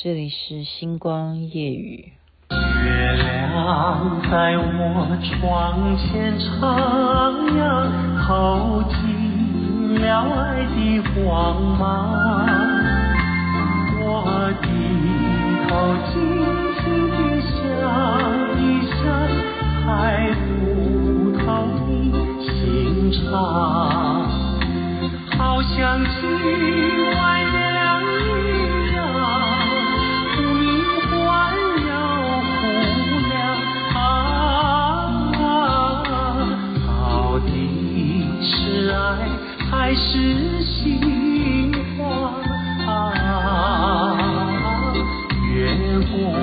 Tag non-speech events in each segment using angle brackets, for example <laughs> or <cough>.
这里是星光夜雨。月亮在我窗前徜徉，透进了爱的光芒。我低头静静地想一想，猜不透你心肠，好像今还是心慌啊，月光，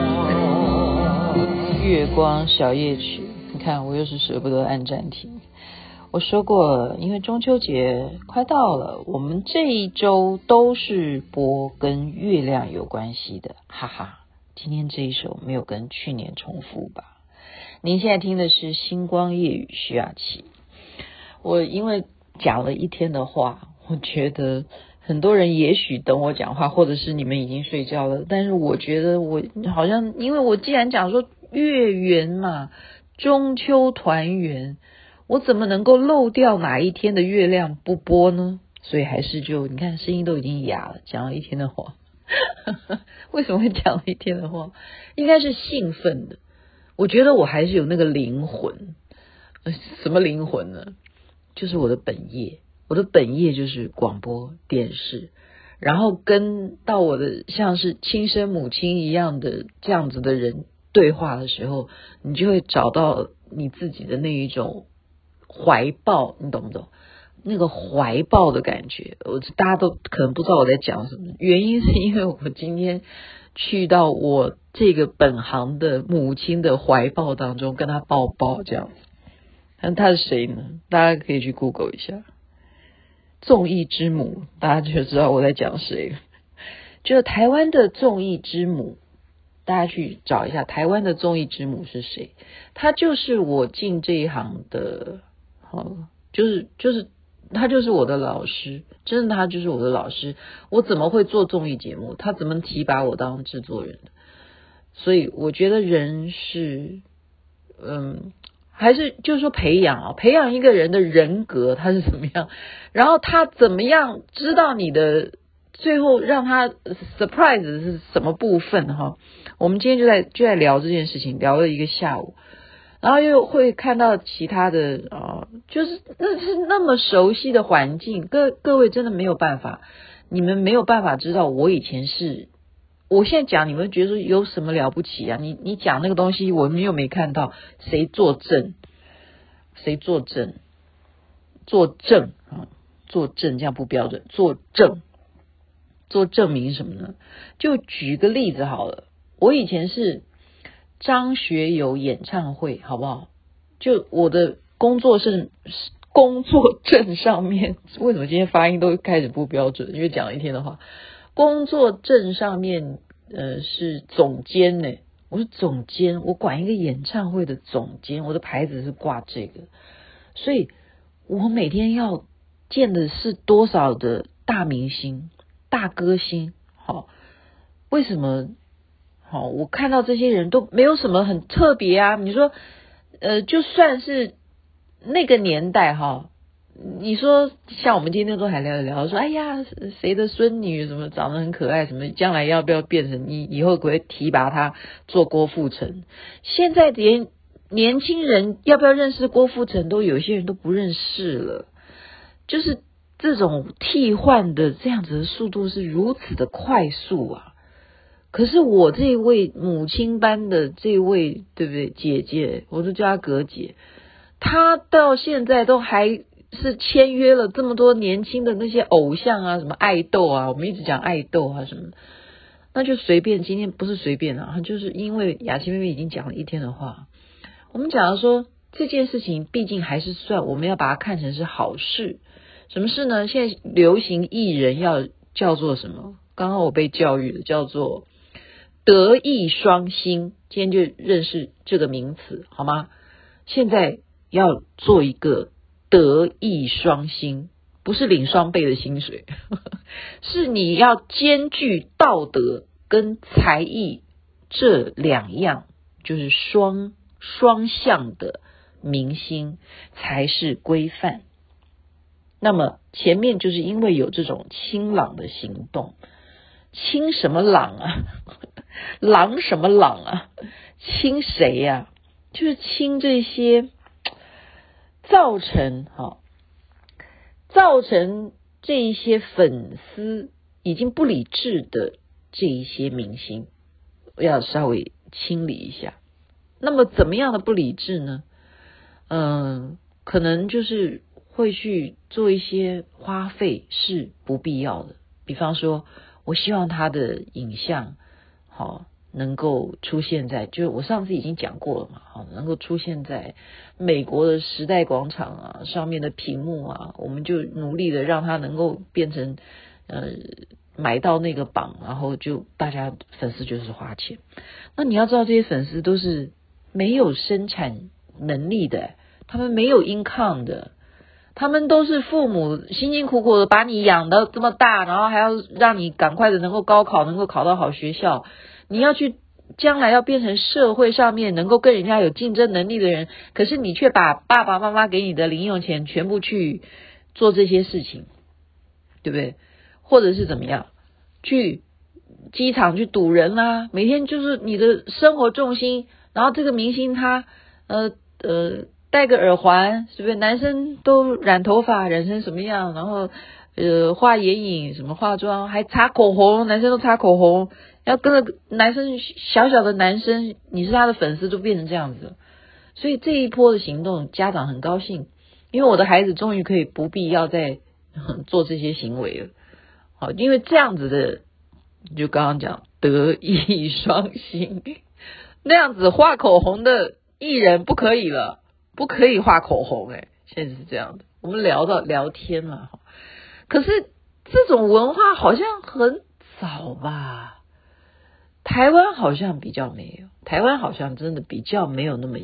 月光小夜曲。你看，我又是舍不得按暂停。我说过了，因为中秋节快到了，我们这一周都是播跟月亮有关系的，哈哈。今天这一首没有跟去年重复吧？您现在听的是《星光夜雨》，徐雅琪。我因为。讲了一天的话，<laughs> 我觉得很多人也许等我讲话，或者是你们已经睡觉了。但是我觉得我好像，因为我既然讲说月圆嘛，中秋团圆，我怎么能够漏掉哪一天的月亮不播呢？所以还是就你看，声音都已经哑了，讲了一天的话，<laughs> 为什么会讲了一天的话？应该是兴奋的。我觉得我还是有那个灵魂，什么灵魂呢？就是我的本业，我的本业就是广播电视，然后跟到我的像是亲生母亲一样的这样子的人对话的时候，你就会找到你自己的那一种怀抱，你懂不懂？那个怀抱的感觉，我大家都可能不知道我在讲什么，原因是因为我今天去到我这个本行的母亲的怀抱当中，跟她抱抱这样。那他是谁呢？大家可以去 Google 一下，综艺之母，大家就知道我在讲谁。就是台湾的综艺之母，大家去找一下台湾的综艺之母是谁？他就是我进这一行的，好，就是就是他就是我的老师，真的他就是我的老师。我怎么会做综艺节目？他怎么提拔我当制作人？所以我觉得人是，嗯。还是就是说培养啊，培养一个人的人格他是怎么样，<laughs> 然后他怎么样知道你的最后让他 surprise 是什么部分哈？我们今天就在就在聊这件事情，聊了一个下午，然后又会看到其他的啊，就是那是那么熟悉的环境，各各位真的没有办法，你们没有办法知道我以前是。我现在讲，你们觉得有什么了不起啊？你你讲那个东西，我们又没看到谁作证，谁作证，作证啊，作证这样不标准，作证，做证明什么呢？就举个例子好了，我以前是张学友演唱会，好不好？就我的工作是工作证上面，为什么今天发音都开始不标准？因为讲了一天的话。工作证上面，呃，是总监呢。我是总监，我管一个演唱会的总监，我的牌子是挂这个，所以我每天要见的是多少的大明星、大歌星。好，为什么？好，我看到这些人都没有什么很特别啊。你说，呃，就算是那个年代哈。你说像我们今天都还聊一聊，说哎呀，谁的孙女什么长得很可爱，什么将来要不要变成你以后可不会提拔他做郭富城？现在连年轻人要不要认识郭富城都有些人都不认识了，就是这种替换的这样子的速度是如此的快速啊！可是我这位母亲般的这位对不对姐姐，我都叫她格姐，她到现在都还。是签约了这么多年轻的那些偶像啊，什么爱豆啊，我们一直讲爱豆啊什么，那就随便。今天不是随便啊，就是因为雅琪妹妹已经讲了一天的话，我们讲了说这件事情，毕竟还是算我们要把它看成是好事。什么事呢？现在流行艺人要叫做什么？刚刚我被教育的叫做德艺双馨。今天就认识这个名词好吗？现在要做一个。德艺双馨，不是领双倍的薪水，呵呵，是你要兼具道德跟才艺这两样就是双双向的明星才是规范。那么前面就是因为有这种清朗的行动，清什么朗啊？<laughs> 朗什么朗啊？清谁呀、就是清这些造成哈，造成这一些粉丝已经不理智的这一些明星，要稍微清理一下。那么怎么样的不理智呢？嗯，可能就是。会去做一些花费是不必要的，比方说，我希望他的影像好能够出现在，就是我上次已经讲过了嘛，好能够出现在美国的时代广场啊上面的屏幕啊，我们就努力的让他能够变成呃买到那个榜，然后就大家粉丝就是花钱。那你要知道，这些粉丝都是没有生产能力的，他们没有 income 的。他们都是父母辛辛苦苦的把你养到这么大，然后还要让你赶快的能够高考，能够考到好学校。你要去将来要变成社会上面能够跟人家有竞争能力的人，可是你却把爸爸妈妈给你的零用钱全部去做这些事情，对不对？或者是怎么样？去机场去堵人啦，每天就是你的生活重心。然后这个明星他呃。呃戴个耳环，是不是？男生都染头发，染成什么样？然后，呃，画眼影，什么化妆，还擦口红，男生都擦口红。要跟着男生小小的男生，你是他的粉丝，都变成这样子。所以这一波的行动，家长很高兴，因为我的孩子终于可以不必要再 <laughs> 做这些行为了。好，因为这样子的，就刚刚讲德艺 <laughs> 双馨，那样子画口红的艺人不可以了。不可以画口红哎，现在是这样的。我们聊到聊天了，可是这种文化好像很早吧？台湾好像比较没有，台湾好像真的比较没有那么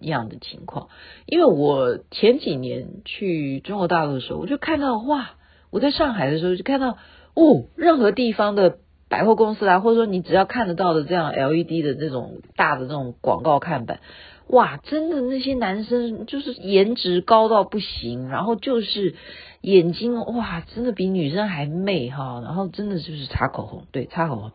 样的情况。因为我前几年去中国大陆的时候，我就看到哇，我在上海的时候就看到哦，任何地方的百货公司啊，或者说你只要看得到的这样 LED 的这种大的这种广告看板。哇，真的那些男生就是颜值高到不行，然后就是眼睛哇，真的比女生还媚哈，然后真的就是擦口红，对，擦口红，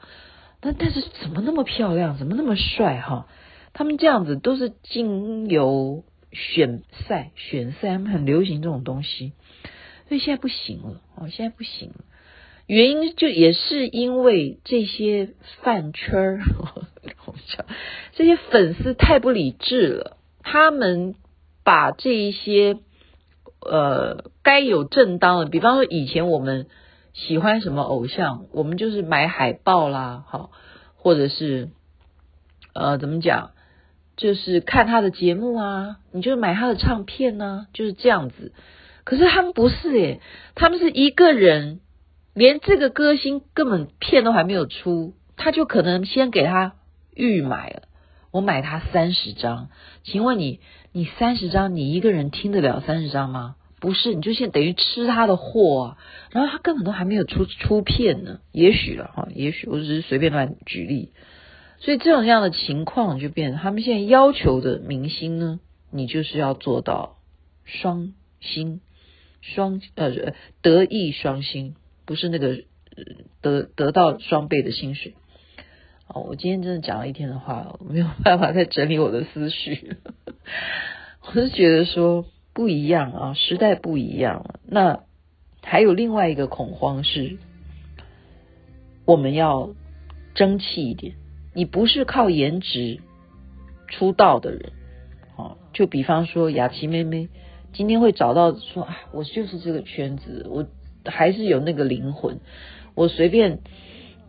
但但是怎么那么漂亮，怎么那么帅哈？他们这样子都是经由选赛，选赛他们很流行这种东西，所以现在不行了哦，现在不行了，原因就也是因为这些饭圈儿。<laughs> 这些粉丝太不理智了，他们把这一些呃该有正当的，比方说以前我们喜欢什么偶像，我们就是买海报啦，好，或者是呃怎么讲，就是看他的节目啊，你就买他的唱片呢，就是这样子。可是他们不是诶，他们是一个人，连这个歌星根本片都还没有出，他就可能先给他。预买了，我买他三十张，请问你，你三十张，你一个人听得了三十张吗？不是，你就先等于吃他的货啊，然后他根本都还没有出出片呢，也许了哈，也许我只是随便乱举例，所以这种样的情况就变他们现在要求的明星呢，你就是要做到双薪，双呃德艺双馨，不是那个得得到双倍的薪水。哦，我今天真的讲了一天的话，我没有办法再整理我的思绪。<laughs> 我是觉得说不一样啊，时代不一样了。那还有另外一个恐慌是，我们要争气一点。你不是靠颜值出道的人，哦，就比方说雅琪妹妹，今天会找到说啊，我就是这个圈子，我还是有那个灵魂，我随便。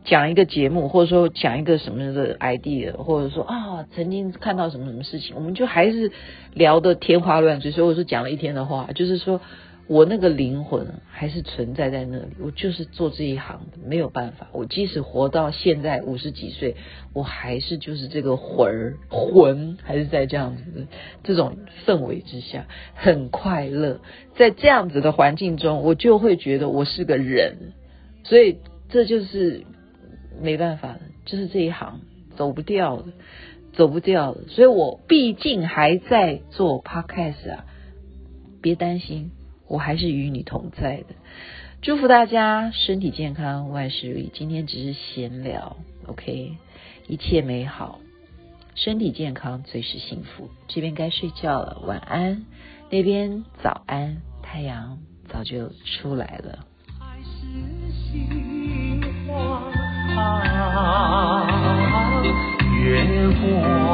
讲一个节目，或者说讲一个什么的 idea，或者说啊，曾经看到什么什么事情，我们就还是聊得天花乱坠。所以我说讲了一天的话，就是说我那个灵魂还是存在在那里，我就是做这一行的，没有办法。我即使活到现在五十几岁，我还是就是这个魂儿魂，还是在这样子的这种氛围之下，很快乐。在这样子的环境中，我就会觉得我是个人，所以这就是。没办法的，就是这一行走不掉的，走不掉的。所以我毕竟还在做 podcast 啊，别担心，我还是与你同在的。祝福大家身体健康，万事如意。今天只是闲聊，OK，一切美好，身体健康最是幸福。这边该睡觉了，晚安。那边早安，太阳早就出来了。还是喜欢啊月光